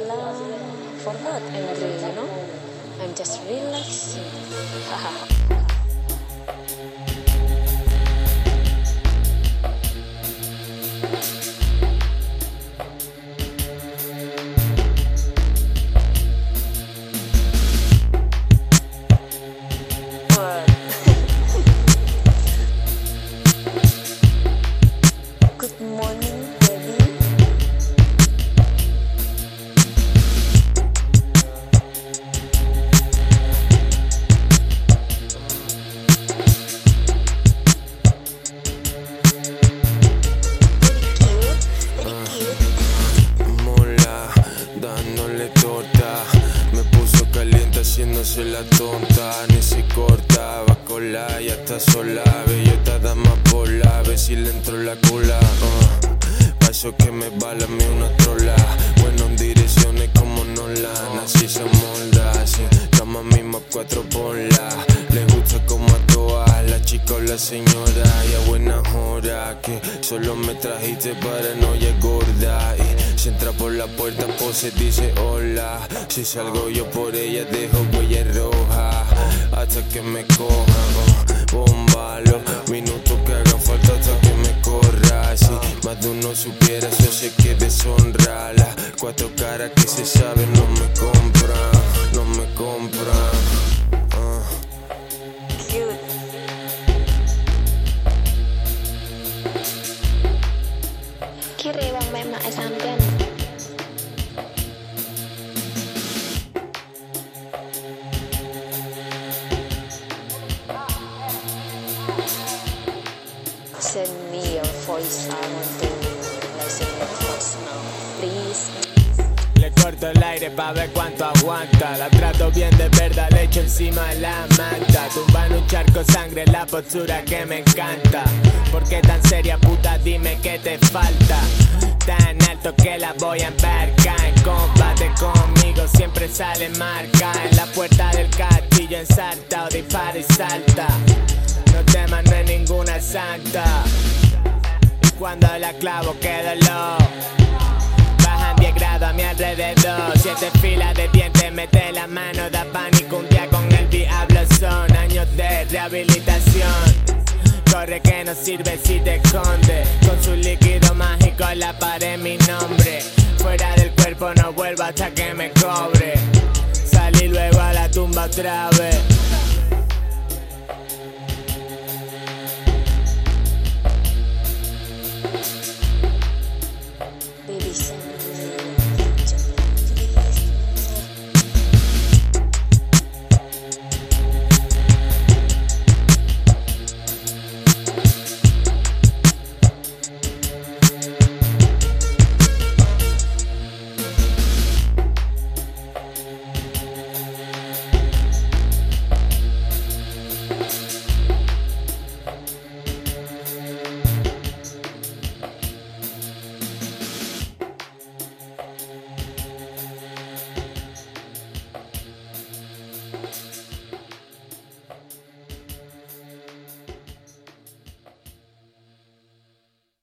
relax for not I'm you know? I'm just relaxing. haciéndose la tonta. Ni se corta, va con la y hasta sola. Bellota dama por la, ve si le entró la cola. Uh. Que me bala mí una trola. Bueno, en direcciones como Nolan. Así se molda, así. Cama misma cuatro bolas. Le gusta como a todas la chica o la señora. Y a buenas horas que solo me trajiste para no gorda. Y si entra por la puerta, pues se dice hola. Si salgo yo por ella, dejo huella roja. Hasta que me cojan, oh, bomba los minutos que hagan falta hasta que me corra. Si más de uno supiera, eso sé que deshonra. Las cuatro caras que se saben no me Memang sampean Send me your voice. I want to listen your voice now. Please. Corto el aire pa' ver cuánto aguanta. La trato bien de verdad, le echo encima de la manta. Tumba en un charco sangre, la postura que me encanta. ¿Por qué tan seria, puta? Dime qué te falta. Tan alto que la voy a embarcar. En combate conmigo siempre sale marca. En la puerta del castillo ensarta o dispara y salta. No temas, no es ninguna santa. Cuando la clavo, quedo loco. Bajan 10 grados a mi alrededor Siete filas de dientes, mete la mano Da pánico un día con el diablo. Son años de rehabilitación. Corre que no sirve si te esconde. Con su líquido mágico en la pared mi nombre. Fuera del cuerpo no vuelvo hasta que me cobre. Salí luego a la tumba otra vez